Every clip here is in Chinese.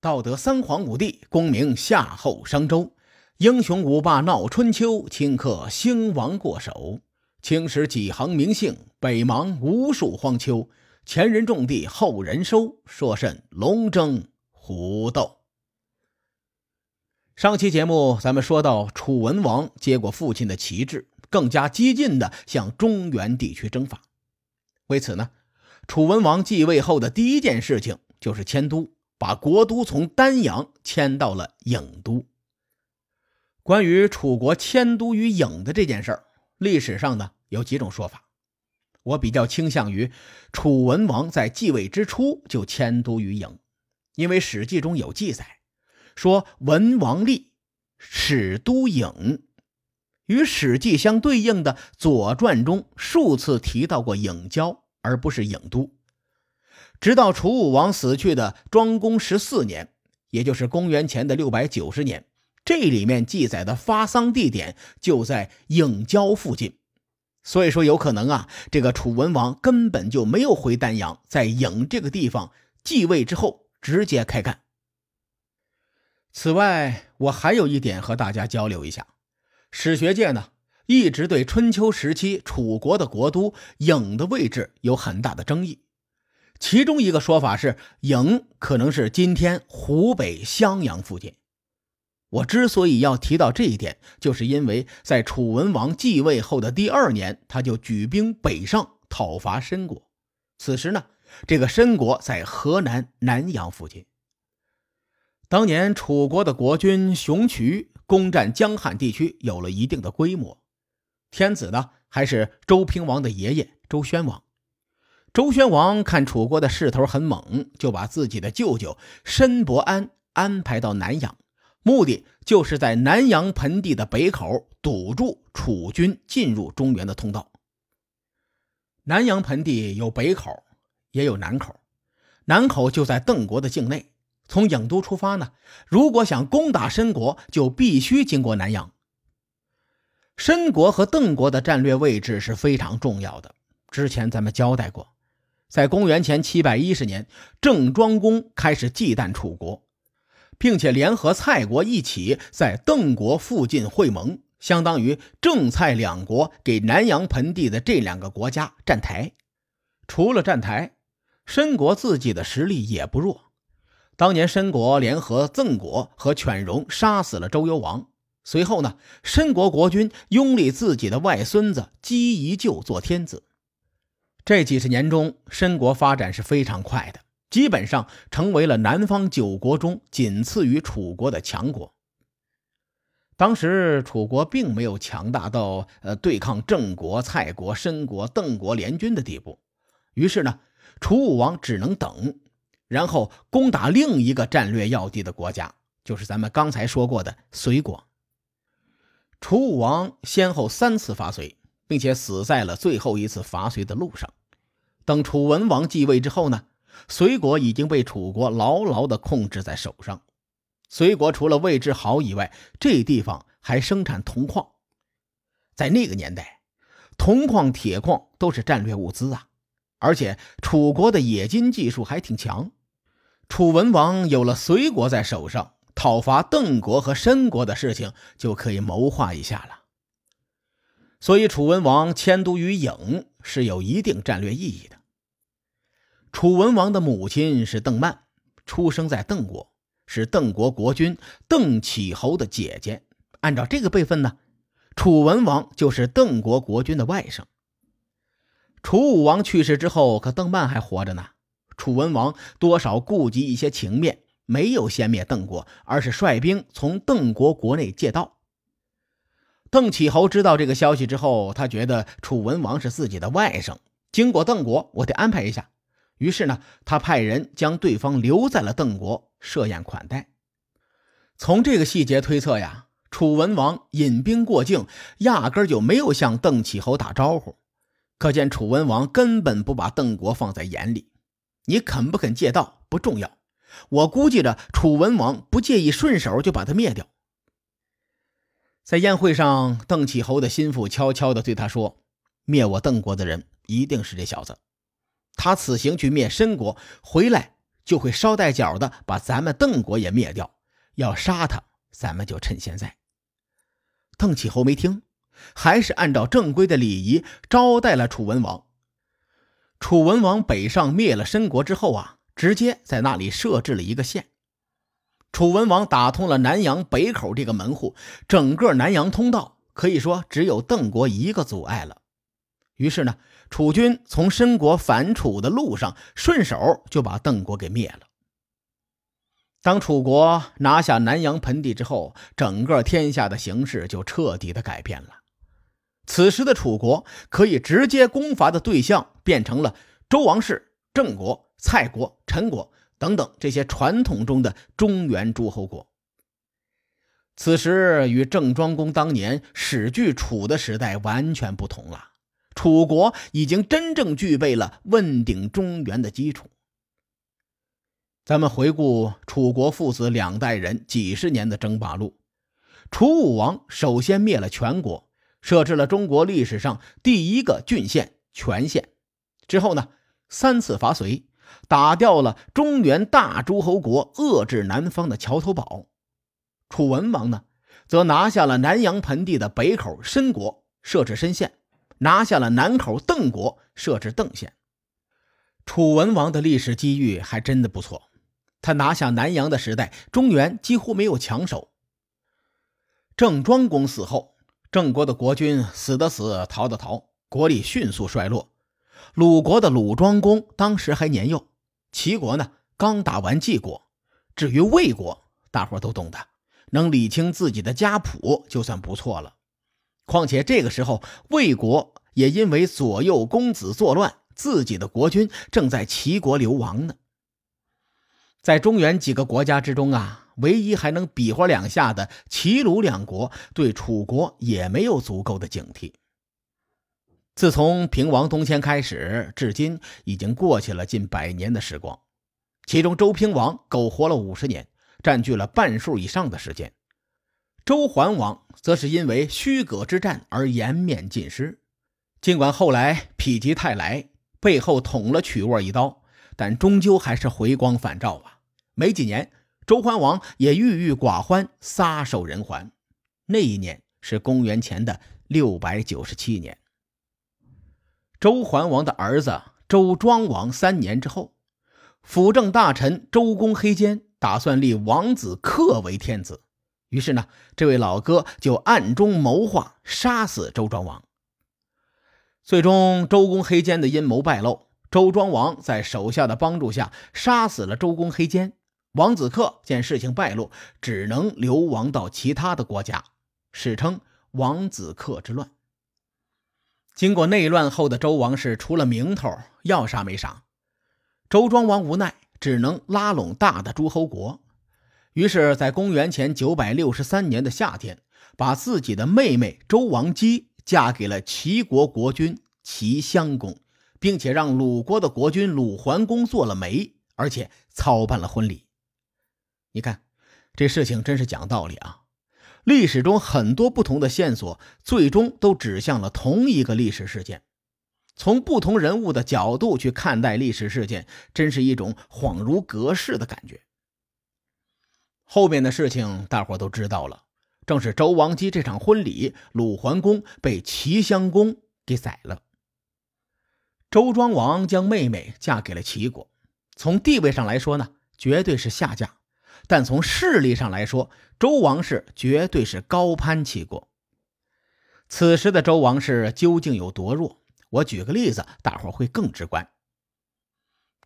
道德三皇五帝，功名夏后商周，英雄五霸闹春秋，顷刻兴亡过手。青史几行名姓，北邙无数荒丘。前人种地，后人收，说甚龙争虎斗？上期节目咱们说到，楚文王接过父亲的旗帜，更加激进的向中原地区征伐。为此呢，楚文王继位后的第一件事情就是迁都。把国都从丹阳迁到了郢都。关于楚国迁都于郢的这件事儿，历史上呢有几种说法。我比较倾向于楚文王在继位之初就迁都于郢，因为《史记》中有记载说文王立，始都郢。与《史记》相对应的《左传》中数次提到过郢郊，而不是郢都。直到楚武王死去的庄公十四年，也就是公元前的六百九十年，这里面记载的发丧地点就在颍郊附近，所以说有可能啊，这个楚文王根本就没有回丹阳，在颍这个地方继位之后直接开干。此外，我还有一点和大家交流一下，史学界呢一直对春秋时期楚国的国都颍的位置有很大的争议。其中一个说法是，郢可能是今天湖北襄阳附近。我之所以要提到这一点，就是因为在楚文王继位后的第二年，他就举兵北上讨伐申国。此时呢，这个申国在河南南阳附近。当年楚国的国君熊渠攻占江汉地区，有了一定的规模。天子呢，还是周平王的爷爷周宣王。周宣王看楚国的势头很猛，就把自己的舅舅申伯安安排到南阳，目的就是在南阳盆地的北口堵住楚军进入中原的通道。南阳盆地有北口，也有南口，南口就在邓国的境内。从郢都出发呢，如果想攻打申国，就必须经过南阳。申国和邓国的战略位置是非常重要的，之前咱们交代过。在公元前七百一十年，郑庄公开始忌惮楚国，并且联合蔡国一起在邓国附近会盟，相当于郑蔡两国给南阳盆地的这两个国家站台。除了站台，申国自己的实力也不弱。当年申国联合郑国和犬戎杀死了周幽王，随后呢，申国国君拥立自己的外孙子姬宜臼做天子。这几十年中，申国发展是非常快的，基本上成为了南方九国中仅次于楚国的强国。当时楚国并没有强大到呃对抗郑国、蔡国、申国、邓国联军的地步，于是呢，楚武王只能等，然后攻打另一个战略要地的国家，就是咱们刚才说过的隋国。楚武王先后三次伐隋，并且死在了最后一次伐隋的路上。等楚文王继位之后呢，隋国已经被楚国牢牢地控制在手上。隋国除了位置好以外，这地方还生产铜矿。在那个年代，铜矿、铁矿都是战略物资啊。而且楚国的冶金技术还挺强。楚文王有了隋国在手上，讨伐邓国和申国的事情就可以谋划一下了。所以，楚文王迁都于郢是有一定战略意义的。楚文王的母亲是邓曼，出生在邓国，是邓国国君邓启侯的姐姐。按照这个辈分呢，楚文王就是邓国国君的外甥。楚武王去世之后，可邓曼还活着呢。楚文王多少顾及一些情面，没有先灭邓国，而是率兵从邓国国内借道。邓启侯知道这个消息之后，他觉得楚文王是自己的外甥，经过邓国，我得安排一下。于是呢，他派人将对方留在了邓国，设宴款待。从这个细节推测呀，楚文王引兵过境，压根就没有向邓启侯打招呼，可见楚文王根本不把邓国放在眼里。你肯不肯借道不重要，我估计着楚文王不介意顺手就把他灭掉。在宴会上，邓启侯的心腹悄悄地对他说：“灭我邓国的人，一定是这小子。”他此行去灭申国，回来就会捎带脚的把咱们邓国也灭掉。要杀他，咱们就趁现在。邓启侯没听，还是按照正规的礼仪招待了楚文王。楚文王北上灭了申国之后啊，直接在那里设置了一个县。楚文王打通了南阳北口这个门户，整个南阳通道可以说只有邓国一个阻碍了。于是呢，楚军从申国反楚的路上，顺手就把邓国给灭了。当楚国拿下南阳盆地之后，整个天下的形势就彻底的改变了。此时的楚国可以直接攻伐的对象变成了周王室、郑国、蔡国、陈国等等这些传统中的中原诸侯国。此时与郑庄公当年始据楚的时代完全不同了，楚国已经真正具备了问鼎中原的基础。咱们回顾楚国父子两代人几十年的争霸路，楚武王首先灭了全国，设置了中国历史上第一个郡县全县。之后呢，三次伐隋，打掉了中原大诸侯国遏制南方的桥头堡。楚文王呢，则拿下了南阳盆地的北口申国，设置申县；拿下了南口邓国，设置邓县。楚文王的历史机遇还真的不错。他拿下南阳的时代，中原几乎没有强手。郑庄公死后，郑国的国君死的死，逃的逃，国力迅速衰落。鲁国的鲁庄公当时还年幼，齐国呢刚打完晋国。至于魏国，大伙都懂得，能理清自己的家谱就算不错了。况且这个时候，魏国也因为左右公子作乱，自己的国君正在齐国流亡呢。在中原几个国家之中啊，唯一还能比划两下的齐鲁两国，对楚国也没有足够的警惕。自从平王东迁开始，至今已经过去了近百年的时光，其中周平王苟活了五十年，占据了半数以上的时间；周桓王则是因为虚葛之战而颜面尽失。尽管后来否极泰来，背后捅了曲沃一刀。但终究还是回光返照啊！没几年，周桓王也郁郁寡欢，撒手人寰。那一年是公元前的六百九十七年。周桓王的儿子周庄王三年之后，辅政大臣周公黑肩打算立王子克为天子，于是呢，这位老哥就暗中谋划杀死周庄王。最终，周公黑肩的阴谋败露。周庄王在手下的帮助下杀死了周公黑肩，王子克见事情败露，只能流亡到其他的国家，史称王子克之乱。经过内乱后的周王室，除了名头，要啥没啥。周庄王无奈，只能拉拢大的诸侯国，于是，在公元前九百六十三年的夏天，把自己的妹妹周王姬嫁给了齐国国君齐襄公。并且让鲁国的国君鲁桓公做了媒，而且操办了婚礼。你看，这事情真是讲道理啊！历史中很多不同的线索，最终都指向了同一个历史事件。从不同人物的角度去看待历史事件，真是一种恍如隔世的感觉。后面的事情大伙都知道了，正是周王姬这场婚礼，鲁桓公被齐襄公给宰了。周庄王将妹妹嫁给了齐国，从地位上来说呢，绝对是下嫁；但从势力上来说，周王室绝对是高攀齐国。此时的周王室究竟有多弱？我举个例子，大伙会更直观。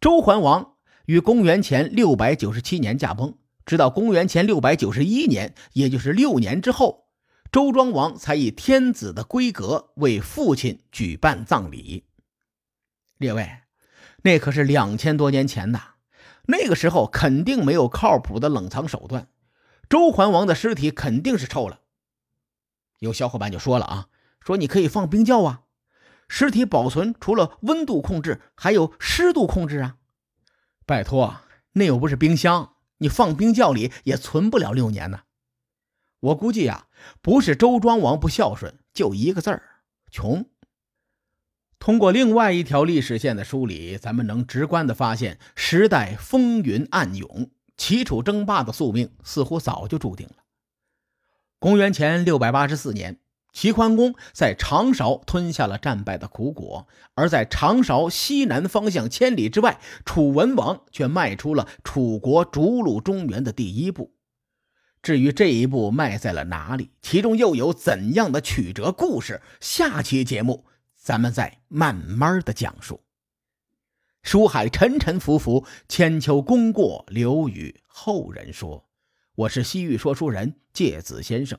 周桓王于公元前六百九十七年驾崩，直到公元前六百九十一年，也就是六年之后，周庄王才以天子的规格为父亲举办葬礼。列位，那可是两千多年前呐，那个时候肯定没有靠谱的冷藏手段，周桓王的尸体肯定是臭了。有小伙伴就说了啊，说你可以放冰窖啊，尸体保存除了温度控制，还有湿度控制啊。拜托，那又不是冰箱，你放冰窖里也存不了六年呢。我估计呀，不是周庄王不孝顺，就一个字儿，穷。通过另外一条历史线的梳理，咱们能直观的发现，时代风云暗涌，齐楚争霸的宿命似乎早就注定了。公元前六百八十四年，齐桓公在长勺吞下了战败的苦果，而在长勺西南方向千里之外，楚文王却迈出了楚国逐鹿中原的第一步。至于这一步迈在了哪里，其中又有怎样的曲折故事？下期节目。咱们再慢慢的讲述。书海沉沉浮浮，千秋功过留与后人说。我是西域说书人介子先生。